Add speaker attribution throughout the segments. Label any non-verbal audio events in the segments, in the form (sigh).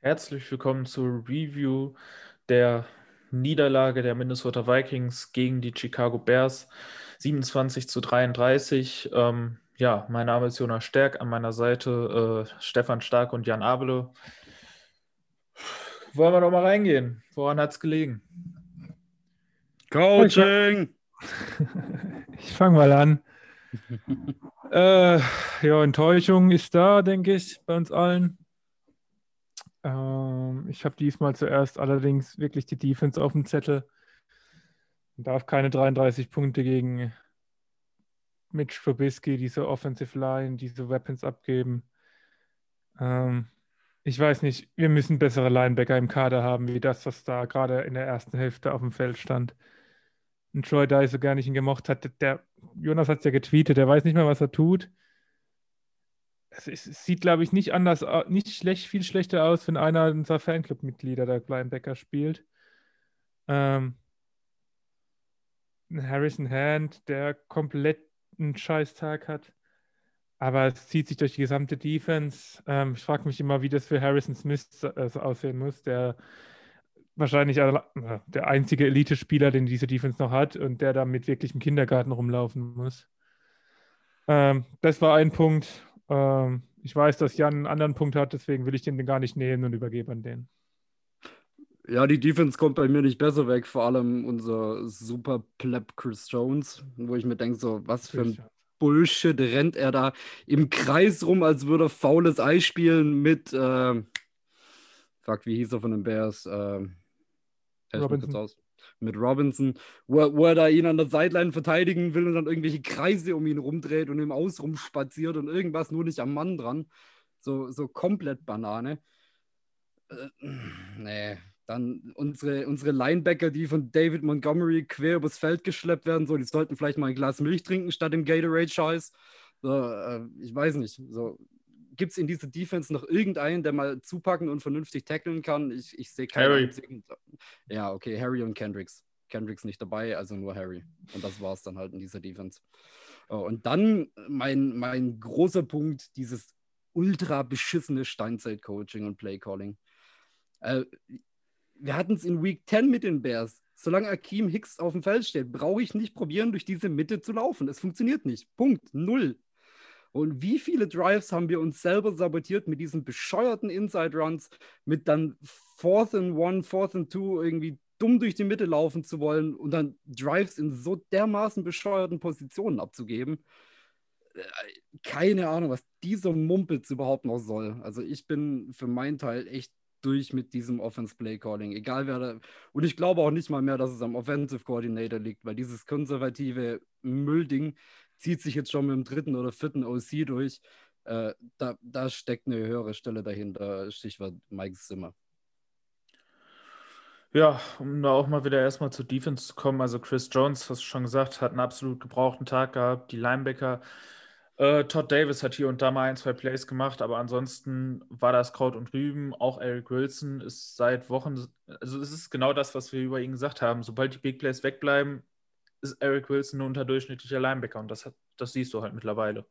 Speaker 1: Herzlich willkommen zur Review der Niederlage der Minnesota Vikings gegen die Chicago Bears. 27 zu 33. Ähm, ja, mein Name ist Jonas Stärk, an meiner Seite äh, Stefan Stark und Jan Abele. Wollen wir doch mal reingehen? Woran hat es gelegen?
Speaker 2: Coaching!
Speaker 3: Ich fange mal an. (laughs) äh, ja, Enttäuschung ist da, denke ich, bei uns allen. Ähm, ich habe diesmal zuerst allerdings wirklich die Defense auf dem Zettel. Man darf keine 33 Punkte gegen Mitch Trubisky, diese Offensive Line, diese Weapons abgeben. Ähm, ich weiß nicht, wir müssen bessere Linebacker im Kader haben, wie das, was da gerade in der ersten Hälfte auf dem Feld stand. Und Troy Dye so gar nicht ihn gemocht hat, der, Jonas hat es ja getweetet, der weiß nicht mehr, was er tut es, es sieht, glaube ich, nicht anders, nicht schlecht, viel schlechter aus, wenn einer unserer Fanclub-Mitglieder der Linebacker spielt. Ähm, Harrison Hand, der komplett einen Scheißtag hat. Aber es zieht sich durch die gesamte Defense. Ähm, ich frage mich immer, wie das für Harrison Smith äh, aussehen muss, der wahrscheinlich äh, der einzige Elite-Spieler, den diese Defense noch hat und der da mit wirklichem Kindergarten rumlaufen muss. Ähm, das war ein Punkt. Ähm, ich weiß, dass Jan einen anderen Punkt hat, deswegen will ich den gar nicht nehmen und übergebe an den.
Speaker 2: Ja, die Defense kommt bei mir nicht besser weg, vor allem unser super Pleb Chris Jones, wo ich mir denke, so, was für ein Bullshit rennt er da im Kreis rum, als würde er faules Ei spielen mit, äh, fuck, wie hieß er von den Bears? Äh, Robinson. Aus mit Robinson, wo er, wo er da ihn an der Seitline verteidigen will und dann irgendwelche Kreise um ihn rumdreht und im Aus rumspaziert und irgendwas nur nicht am Mann dran. So, so komplett Banane. Äh, nee, dann unsere, unsere Linebacker, die von David Montgomery quer übers Feld geschleppt werden, so, die sollten vielleicht mal ein Glas Milch trinken statt dem Gatorade-Scheiß. So, äh, ich weiß nicht. So, gibt es in dieser Defense noch irgendeinen, der mal zupacken und vernünftig tackeln kann? Ich, ich sehe keinen Harry. einzigen. Ja, okay, Harry und Kendricks. Kendricks nicht dabei, also nur Harry. Und das war es dann halt in dieser Defense. Oh, und dann mein, mein großer Punkt, dieses ultra beschissene Steinzeit-Coaching und Play-Calling. Äh, wir hatten es in Week 10 mit den Bears. Solange Akeem Hicks auf dem Feld steht, brauche ich nicht probieren, durch diese Mitte zu laufen. Es funktioniert nicht. Punkt. Null. Und wie viele Drives haben wir uns selber sabotiert mit diesen bescheuerten Inside Runs, mit dann Fourth and One, Fourth and Two irgendwie dumm durch die Mitte laufen zu wollen und dann Drives in so dermaßen bescheuerten Positionen abzugeben. Äh, keine Ahnung, was dieser Mumpitz überhaupt noch soll. Also ich bin für meinen Teil echt durch mit diesem Offense Play Calling. Egal wer da. Und ich glaube auch nicht mal mehr, dass es am Offensive Coordinator liegt, weil dieses konservative Müllding, zieht sich jetzt schon mit dem dritten oder vierten OC durch. Äh, da, da steckt eine höhere Stelle dahinter, Stichwort Mike Zimmer.
Speaker 1: Ja, um da auch mal wieder erstmal zur Defense zu kommen. Also Chris Jones, hast du schon gesagt, hat einen absolut gebrauchten Tag gehabt. Die Linebacker, äh, Todd Davis hat hier und da mal ein, zwei Plays gemacht, aber ansonsten war das Kraut und Rüben. Auch Eric Wilson ist seit Wochen, also es ist genau das, was wir über ihn gesagt haben. Sobald die Big Plays wegbleiben, ist Eric Wilson ein unterdurchschnittlicher Linebacker und das, hat, das siehst du halt mittlerweile.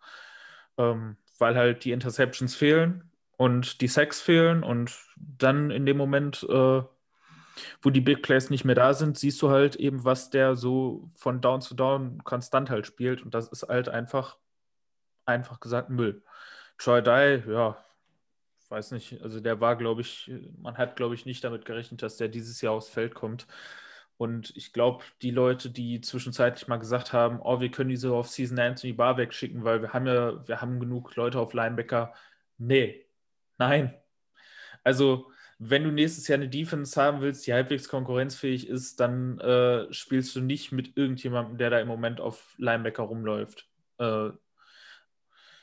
Speaker 1: Ähm, weil halt die Interceptions fehlen und die Sacks fehlen und dann in dem Moment, äh, wo die Big Plays nicht mehr da sind, siehst du halt eben, was der so von Down zu Down konstant halt spielt und das ist halt einfach, einfach gesagt Müll. Troy Dye, ja, weiß nicht, also der war, glaube ich, man hat, glaube ich, nicht damit gerechnet, dass der dieses Jahr aufs Feld kommt. Und ich glaube, die Leute, die zwischenzeitlich mal gesagt haben, oh, wir können diese Off-Season Anthony Barr wegschicken, weil wir haben ja, wir haben genug Leute auf Linebacker. Nee, nein. Also, wenn du nächstes Jahr eine Defense haben willst, die halbwegs konkurrenzfähig ist, dann äh, spielst du nicht mit irgendjemandem, der da im Moment auf Linebacker rumläuft. Äh,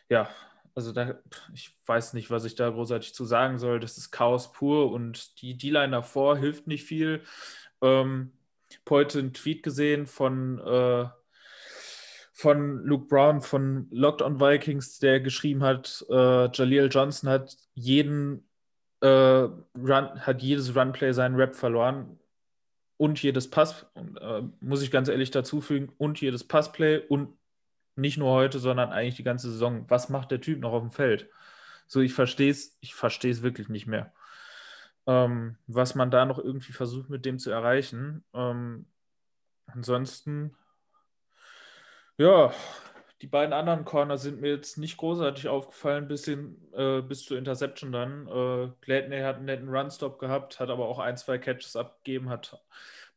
Speaker 1: ja, also da, ich weiß nicht, was ich da großartig zu sagen soll. Das ist Chaos pur und die D-Line davor hilft nicht viel. Ähm, heute einen Tweet gesehen von, äh, von Luke Brown von Locked on Vikings, der geschrieben hat, äh, Jaleel Johnson hat jeden äh, Run, hat jedes Runplay seinen Rap verloren und jedes Pass, äh, muss ich ganz ehrlich dazu fügen, und jedes Passplay und Nicht nur heute, sondern eigentlich die ganze Saison. Was macht der Typ noch auf dem Feld? So, ich verstehe es, ich verstehe es wirklich nicht mehr. Ähm, was man da noch irgendwie versucht, mit dem zu erreichen. Ähm, ansonsten, ja, die beiden anderen Corner sind mir jetzt nicht großartig aufgefallen, bis, hin, äh, bis zur Interception dann. Äh, Gladney hat einen netten Runstop gehabt, hat aber auch ein, zwei Catches abgegeben, hat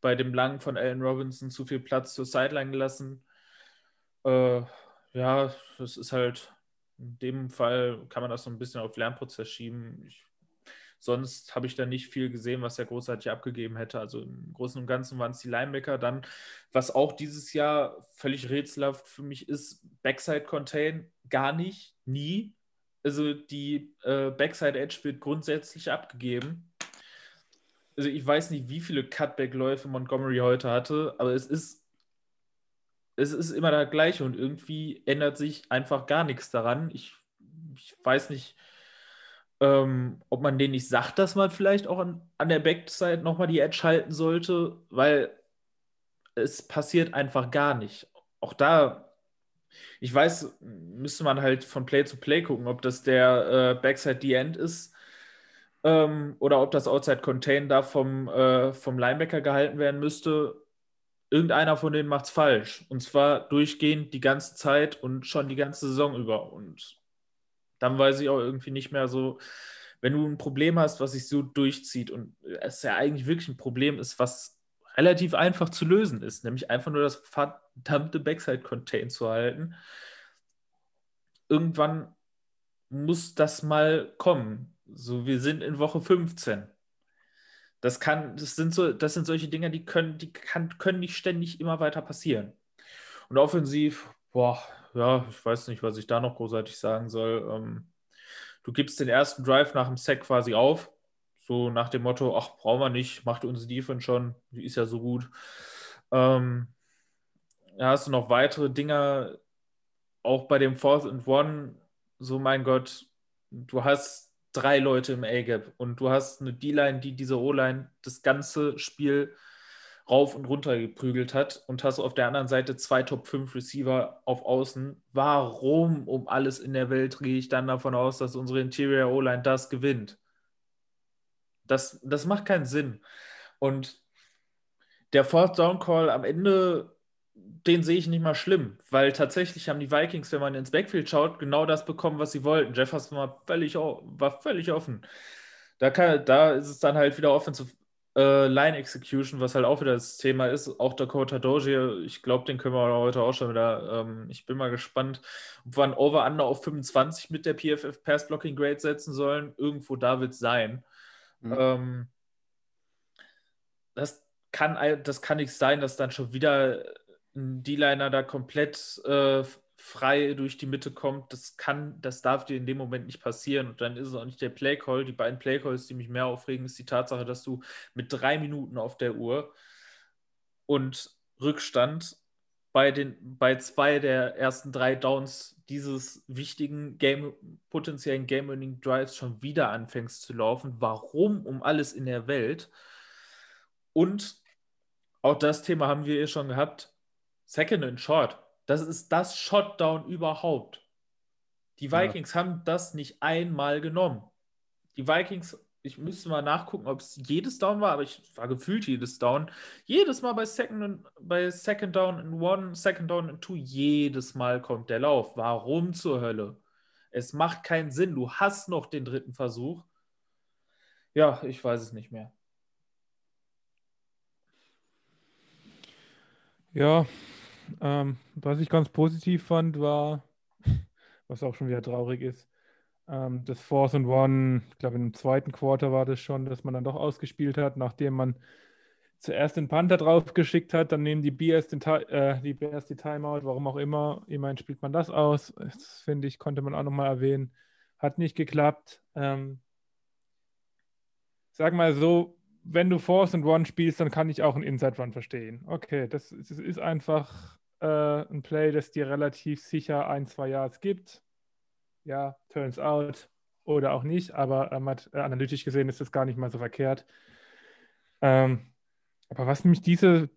Speaker 1: bei dem Langen von Allen Robinson zu viel Platz zur Sideline gelassen. Äh, ja, das ist halt, in dem Fall kann man das so ein bisschen auf Lernprozess schieben. Ich Sonst habe ich da nicht viel gesehen, was er großartig abgegeben hätte. Also im Großen und Ganzen waren es die Linebacker. Dann, was auch dieses Jahr völlig rätselhaft für mich ist, Backside Contain gar nicht, nie. Also die äh, Backside Edge wird grundsätzlich abgegeben. Also ich weiß nicht, wie viele Cutback-Läufe Montgomery heute hatte, aber es ist, es ist immer das Gleiche und irgendwie ändert sich einfach gar nichts daran. Ich, ich weiß nicht, ähm, ob man denen nicht sagt, dass man vielleicht auch an, an der Backside nochmal die Edge halten sollte, weil es passiert einfach gar nicht. Auch da, ich weiß, müsste man halt von Play zu Play gucken, ob das der äh, Backside the End ist ähm, oder ob das Outside Contain da vom, äh, vom Linebacker gehalten werden müsste. Irgendeiner von denen macht es falsch. Und zwar durchgehend die ganze Zeit und schon die ganze Saison über. Und dann weiß ich auch irgendwie nicht mehr so, wenn du ein Problem hast, was sich so durchzieht und es ja eigentlich wirklich ein Problem ist, was relativ einfach zu lösen ist, nämlich einfach nur das verdammte Backside-Contain zu halten. Irgendwann muss das mal kommen. So, wir sind in Woche 15. Das kann, das sind so, das sind solche Dinge, die können, die kann, können nicht ständig immer weiter passieren. Und offensiv, boah, ja, ich weiß nicht, was ich da noch großartig sagen soll. Ähm, du gibst den ersten Drive nach dem Sack quasi auf. So nach dem Motto, ach, brauchen wir nicht, macht unsere Defense schon, die ist ja so gut. Ähm, da hast du noch weitere Dinge, auch bei dem Fourth and One, so mein Gott, du hast drei Leute im A-Gap und du hast eine D-Line, die diese O-Line das ganze Spiel rauf und runter geprügelt hat und hast auf der anderen Seite zwei Top 5 Receiver auf Außen. Warum um alles in der Welt gehe ich dann davon aus, dass unsere Interior O-Line das gewinnt? Das, das macht keinen Sinn. Und der Fourth Down Call am Ende, den sehe ich nicht mal schlimm, weil tatsächlich haben die Vikings, wenn man ins Backfield schaut, genau das bekommen, was sie wollten. Jefferson war völlig, war völlig offen. Da, kann, da ist es dann halt wieder Offensive äh, Line Execution, was halt auch wieder das Thema ist. Auch Dakota Dozier, ich glaube, den können wir heute auch schon wieder. Ähm, ich bin mal gespannt, ob wir ein Over-Under auf 25 mit der PFF Pass Blocking Grade setzen sollen. Irgendwo da wird es sein. Mhm. Ähm, das, kann, das kann nicht sein, dass dann schon wieder ein D-Liner da komplett äh, frei durch die Mitte kommt, das kann, das darf dir in dem Moment nicht passieren. Und dann ist es auch nicht der Playcall. Die beiden Playcalls, die mich mehr aufregen, ist die Tatsache, dass du mit drei Minuten auf der Uhr und Rückstand bei, den, bei zwei der ersten drei Downs dieses wichtigen Game, potenziellen Game-Winning Drives schon wieder anfängst zu laufen. Warum um alles in der Welt? Und auch das Thema haben wir hier schon gehabt. Second and Short das ist das Shotdown überhaupt. Die Vikings ja. haben das nicht einmal genommen. Die Vikings, ich müsste mal nachgucken, ob es jedes Down war, aber ich war gefühlt jedes Down. Jedes Mal bei Second, bei Second Down in One, Second Down in Two, jedes Mal kommt der Lauf. Warum zur Hölle? Es macht keinen Sinn. Du hast noch den dritten Versuch. Ja, ich weiß es nicht mehr.
Speaker 3: Ja, ähm, was ich ganz positiv fand, war, (laughs) was auch schon wieder traurig ist, ähm, das Fourth and One, ich glaube im zweiten Quarter war das schon, dass man dann doch ausgespielt hat, nachdem man zuerst den Panther draufgeschickt hat, dann nehmen die Bears, den, äh, die Bears die Timeout, warum auch immer. Immerhin spielt man das aus. Das finde ich, konnte man auch nochmal erwähnen. Hat nicht geklappt. Ähm, sag mal so, wenn du Force and One spielst, dann kann ich auch einen Inside Run verstehen. Okay, das, das ist einfach äh, ein Play, das dir relativ sicher ein, zwei Yards gibt. Ja, turns out oder auch nicht, aber ähm, hat, äh, analytisch gesehen ist das gar nicht mal so verkehrt. Ähm, aber was mich diese,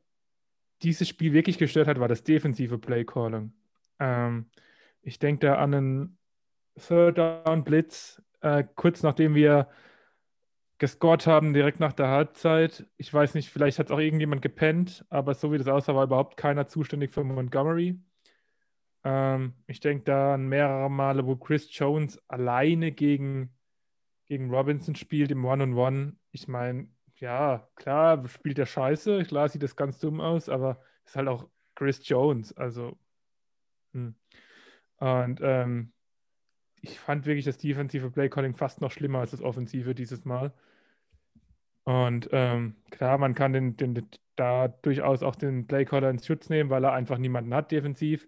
Speaker 3: dieses Spiel wirklich gestört hat, war das defensive Play Calling. Ähm, ich denke da an einen Third Down Blitz, äh, kurz nachdem wir gescored haben, direkt nach der Halbzeit. Ich weiß nicht, vielleicht hat es auch irgendjemand gepennt, aber so wie das aussah, war überhaupt keiner zuständig für Montgomery. Ähm, ich denke da an mehrere Male, wo Chris Jones alleine gegen, gegen Robinson spielt im One-on-One. -on -One. Ich meine, ja, klar, spielt er scheiße, klar sieht das ganz dumm aus, aber ist halt auch Chris Jones, also. Hm. Und ähm, ich fand wirklich das defensive Playcalling fast noch schlimmer als das offensive dieses Mal. Und ähm, klar, man kann den, den, da durchaus auch den Playcaller ins Schutz nehmen, weil er einfach niemanden hat defensiv.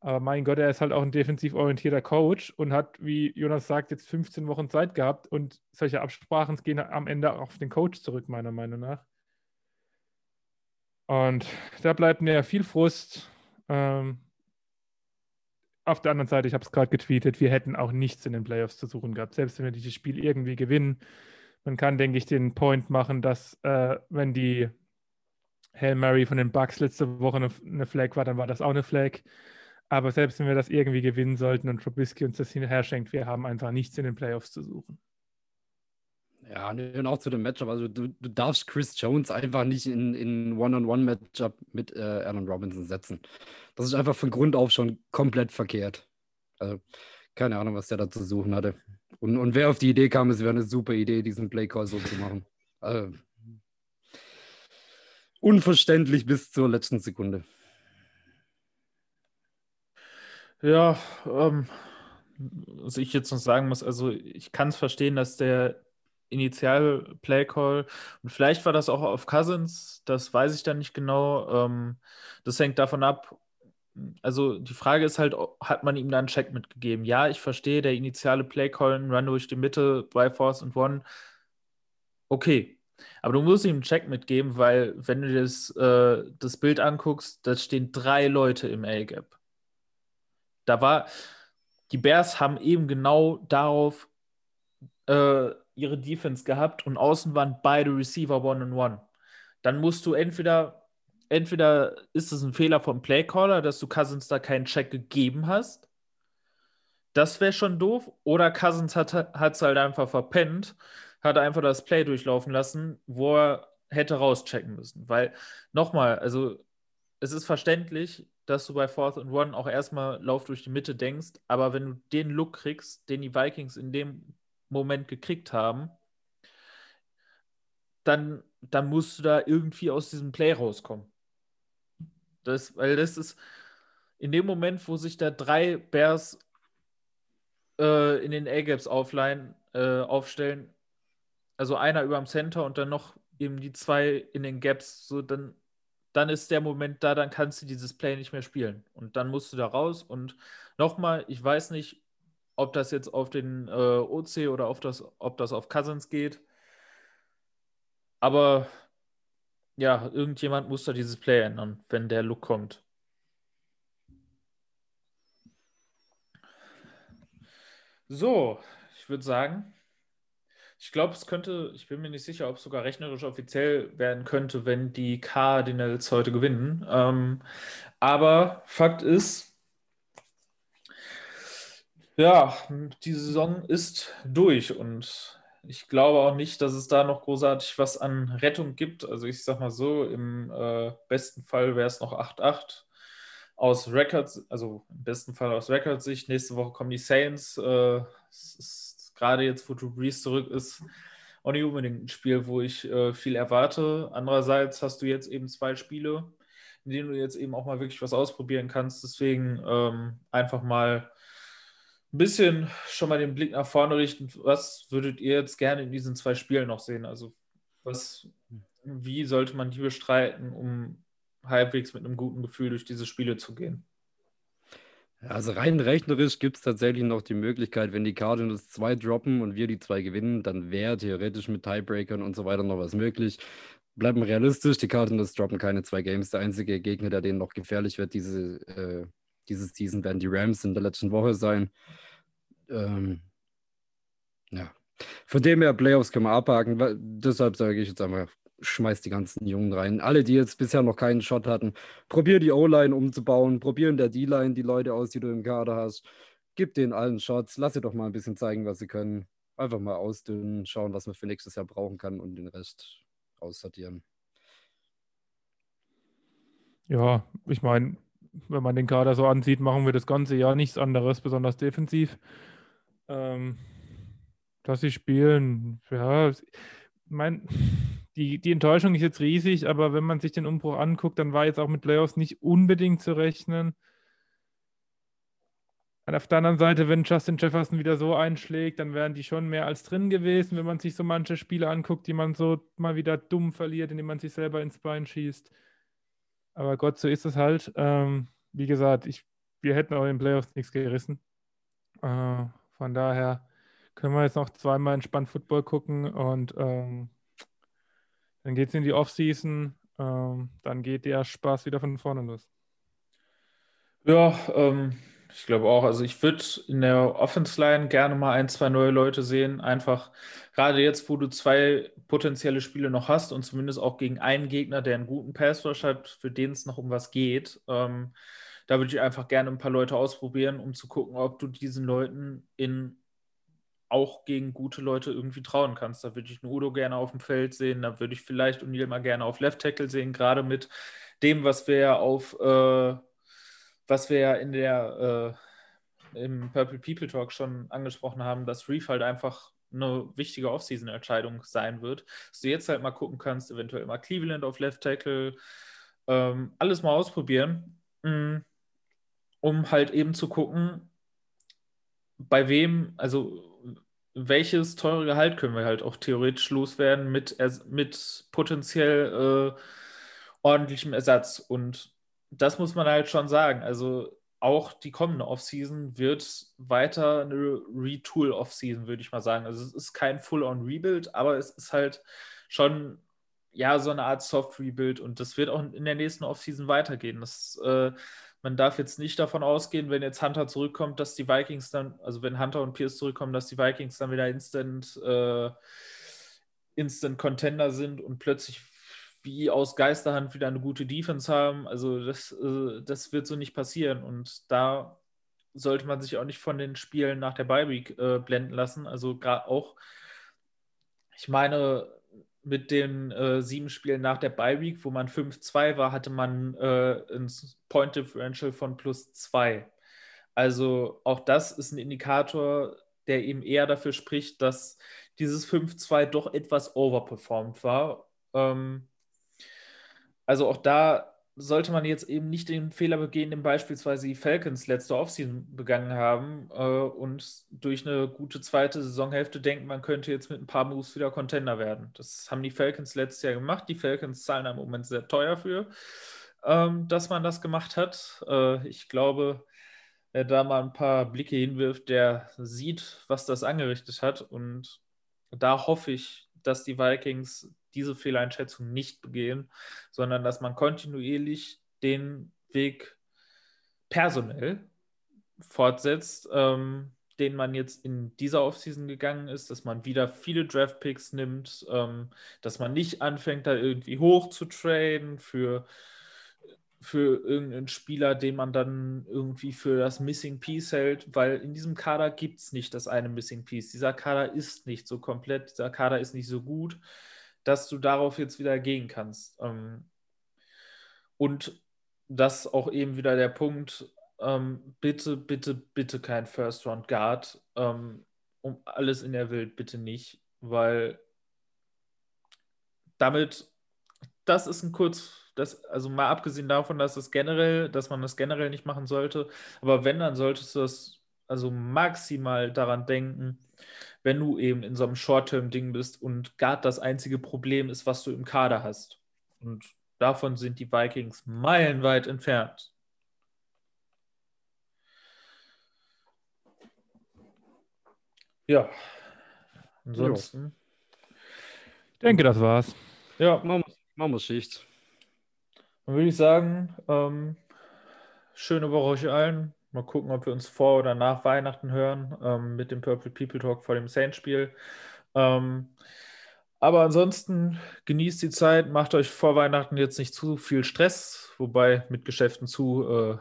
Speaker 3: Aber mein Gott, er ist halt auch ein defensiv orientierter Coach und hat, wie Jonas sagt, jetzt 15 Wochen Zeit gehabt und solche Absprachen gehen am Ende auch auf den Coach zurück, meiner Meinung nach. Und da bleibt mir viel Frust. Ähm, auf der anderen Seite, ich habe es gerade getweetet, wir hätten auch nichts in den Playoffs zu suchen gehabt, selbst wenn wir dieses Spiel irgendwie gewinnen. Man kann, denke ich, den Point machen, dass äh, wenn die Hail Mary von den Bucks letzte Woche eine, eine Flag war, dann war das auch eine Flag. Aber selbst wenn wir das irgendwie gewinnen sollten und Trubisky uns das hinterher schenkt, wir haben einfach nichts in den Playoffs zu suchen.
Speaker 2: Ja, und auch zu dem Matchup. Also du, du darfst Chris Jones einfach nicht in ein One-on-One-Matchup mit äh, Allen Robinson setzen. Das ist einfach von Grund auf schon komplett verkehrt. Also keine Ahnung, was der da zu suchen hatte. Und, und wer auf die Idee kam, es wäre eine super Idee, diesen Play-Call so zu machen. Also, unverständlich bis zur letzten Sekunde.
Speaker 1: Ja, ähm, was ich jetzt noch sagen muss, also ich kann es verstehen, dass der Initial-Play-Call. Und vielleicht war das auch auf Cousins, das weiß ich dann nicht genau. Ähm, das hängt davon ab. Also die Frage ist halt, hat man ihm da einen Check mitgegeben? Ja, ich verstehe, der initiale Play-Call, ein Run durch die Mitte, bei Force und One. Okay. Aber du musst ihm einen Check mitgeben, weil wenn du das, äh, das Bild anguckst, da stehen drei Leute im A-Gap. Da war, die Bears haben eben genau darauf äh, ihre Defense gehabt und außen waren beide Receiver One-on-One. Dann musst du entweder, entweder ist es ein Fehler vom Playcaller, dass du Cousins da keinen Check gegeben hast. Das wäre schon doof. Oder Cousins hat es halt einfach verpennt, hat einfach das Play durchlaufen lassen, wo er hätte rauschecken müssen. Weil, nochmal, also es ist verständlich, dass du bei Fourth and One auch erstmal Lauf durch die Mitte denkst, aber wenn du den Look kriegst, den die Vikings in dem Moment gekriegt haben, dann, dann musst du da irgendwie aus diesem Play rauskommen. Das, weil das ist in dem Moment, wo sich da drei Bears äh, in den A-Gaps äh, aufstellen, also einer über dem Center und dann noch eben die zwei in den Gaps, so dann, dann ist der Moment da, dann kannst du dieses Play nicht mehr spielen. Und dann musst du da raus. Und nochmal, ich weiß nicht, ob das jetzt auf den äh, OC oder auf das, ob das auf Cousins geht. Aber ja, irgendjemand muss da dieses Play ändern, wenn der Look kommt. So, ich würde sagen, ich glaube, es könnte, ich bin mir nicht sicher, ob es sogar rechnerisch offiziell werden könnte, wenn die Cardinals heute gewinnen. Ähm, aber Fakt ist, ja, die Saison ist durch und ich glaube auch nicht, dass es da noch großartig was an Rettung gibt. Also ich sag mal so, im äh, besten Fall wäre es noch 8-8 aus Records, also im besten Fall aus Records-Sicht. Nächste Woche kommen die Saints. Äh, es ist gerade jetzt, wo Drew Brees zurück ist, auch nicht unbedingt ein Spiel, wo ich äh, viel erwarte. Andererseits hast du jetzt eben zwei Spiele, in denen du jetzt eben auch mal wirklich was ausprobieren kannst. Deswegen ähm, einfach mal bisschen schon mal den Blick nach vorne richten. Was würdet ihr jetzt gerne in diesen zwei Spielen noch sehen? Also, was, wie sollte man die bestreiten, um halbwegs mit einem guten Gefühl durch diese Spiele zu gehen?
Speaker 2: Also rein rechnerisch gibt es tatsächlich noch die Möglichkeit, wenn die Cardinals zwei droppen und wir die zwei gewinnen, dann wäre theoretisch mit Tiebreakern und so weiter noch was möglich. Bleiben realistisch, die Cardinals droppen keine zwei Games. Der einzige Gegner, der denen noch gefährlich wird, diese, äh, dieses Season werden die Rams in der letzten Woche sein. Ähm, ja. Von dem her, Playoffs kann man abhaken. Deshalb sage ich jetzt einmal schmeißt die ganzen Jungen rein. Alle, die jetzt bisher noch keinen Shot hatten, probier die O-Line umzubauen, probier in der D-Line die Leute aus, die du im Kader hast. Gib denen allen Shots, lass sie doch mal ein bisschen zeigen, was sie können. Einfach mal ausdünnen, schauen, was man für nächstes Jahr brauchen kann und den Rest aussortieren.
Speaker 3: Ja, ich meine, wenn man den Kader so ansieht, machen wir das ganze Jahr nichts anderes, besonders defensiv. Ähm, dass sie spielen, ja, mein, die, die Enttäuschung ist jetzt riesig, aber wenn man sich den Umbruch anguckt, dann war jetzt auch mit Playoffs nicht unbedingt zu rechnen. Und auf der anderen Seite, wenn Justin Jefferson wieder so einschlägt, dann wären die schon mehr als drin gewesen, wenn man sich so manche Spiele anguckt, die man so mal wieder dumm verliert, indem man sich selber ins Bein schießt. Aber Gott, so ist es halt. Ähm, wie gesagt, ich, wir hätten auch in den Playoffs nichts gerissen. Äh, von daher können wir jetzt noch zweimal entspannt Football gucken und ähm, dann geht es in die Offseason. Ähm, dann geht der Spaß wieder von vorne los.
Speaker 1: Ja, ähm, ich glaube auch. Also ich würde in der Offense Line gerne mal ein, zwei neue Leute sehen. Einfach gerade jetzt, wo du zwei potenzielle Spiele noch hast und zumindest auch gegen einen Gegner, der einen guten Pass Rush hat, für den es noch um was geht. Ähm, da würde ich einfach gerne ein paar Leute ausprobieren, um zu gucken, ob du diesen Leuten in auch gegen gute Leute irgendwie trauen kannst. Da würde ich einen Udo gerne auf dem Feld sehen, da würde ich vielleicht O'Neill mal gerne auf Left Tackle sehen, gerade mit dem, was wir ja auf äh, was wir ja in der äh, im Purple People Talk schon angesprochen haben, dass Reef halt einfach eine wichtige Offseason-Entscheidung sein wird. Dass du jetzt halt mal gucken kannst, eventuell mal Cleveland auf Left Tackle, ähm, alles mal ausprobieren, mh, mm, um halt eben zu gucken, bei wem, also welches teure Gehalt können wir halt auch theoretisch loswerden mit, mit potenziell äh, ordentlichem Ersatz. Und das muss man halt schon sagen. Also auch die kommende Offseason wird weiter eine Retool-Offseason, würde ich mal sagen. Also es ist kein Full-on-Rebuild, aber es ist halt schon ja so eine Art Soft-Rebuild und das wird auch in der nächsten Offseason weitergehen. Das, äh, man darf jetzt nicht davon ausgehen, wenn jetzt Hunter zurückkommt, dass die Vikings dann, also wenn Hunter und Pierce zurückkommen, dass die Vikings dann wieder Instant, äh, Instant Contender sind und plötzlich wie aus Geisterhand wieder eine gute Defense haben. Also das, äh, das wird so nicht passieren. Und da sollte man sich auch nicht von den Spielen nach der Bye Week äh, blenden lassen. Also gerade auch, ich meine, mit den äh, sieben Spielen nach der Bye Week, wo man 5-2 war, hatte man äh, ein Point Differential von plus 2. Also auch das ist ein Indikator, der eben eher dafür spricht, dass dieses 5-2 doch etwas overperformed war. Ähm, also auch da sollte man jetzt eben nicht den Fehler begehen, den beispielsweise die Falcons letzte Offseason begangen haben äh, und durch eine gute zweite Saisonhälfte denken, man könnte jetzt mit ein paar Moves wieder Contender werden. Das haben die Falcons letztes Jahr gemacht. Die Falcons zahlen im Moment sehr teuer für, ähm, dass man das gemacht hat. Äh, ich glaube, wer da mal ein paar Blicke hinwirft, der sieht, was das angerichtet hat. Und da hoffe ich, dass die Vikings diese Fehleinschätzung nicht begehen, sondern dass man kontinuierlich den Weg personell fortsetzt, ähm, den man jetzt in dieser Offseason gegangen ist, dass man wieder viele Draftpicks nimmt, ähm, dass man nicht anfängt, da irgendwie hoch zu traden für, für irgendeinen Spieler, den man dann irgendwie für das Missing Piece hält, weil in diesem Kader gibt es nicht das eine Missing Piece. Dieser Kader ist nicht so komplett, dieser Kader ist nicht so gut dass du darauf jetzt wieder gehen kannst. Ähm, und das auch eben wieder der Punkt, ähm, bitte, bitte, bitte kein First Round Guard. Ähm, um alles in der Welt bitte nicht, weil damit, das ist ein kurz, das, also mal abgesehen davon, dass es generell, dass man das generell nicht machen sollte, aber wenn, dann solltest du das also maximal daran denken, wenn du eben in so einem Short-Term-Ding bist und Guard das einzige Problem ist, was du im Kader hast. Und davon sind die Vikings meilenweit entfernt. Ja. Ansonsten.
Speaker 3: Ich denke, das war's.
Speaker 2: Ja. Machen wir Schicht.
Speaker 1: Dann würde ich sagen, ähm, schöne Woche euch allen. Mal gucken, ob wir uns vor oder nach Weihnachten hören ähm, mit dem Purple People Talk vor dem Saints-Spiel. Ähm, Aber ansonsten genießt die Zeit, macht euch vor Weihnachten jetzt nicht zu viel Stress, wobei mit Geschäften zu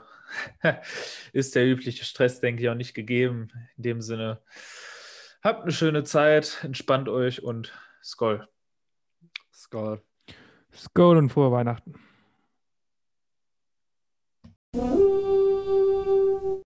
Speaker 1: äh, (laughs) ist der übliche Stress, denke ich, auch nicht gegeben. In dem Sinne, habt eine schöne Zeit, entspannt euch und Skoll.
Speaker 2: Skoll.
Speaker 3: Skoll und frohe Weihnachten.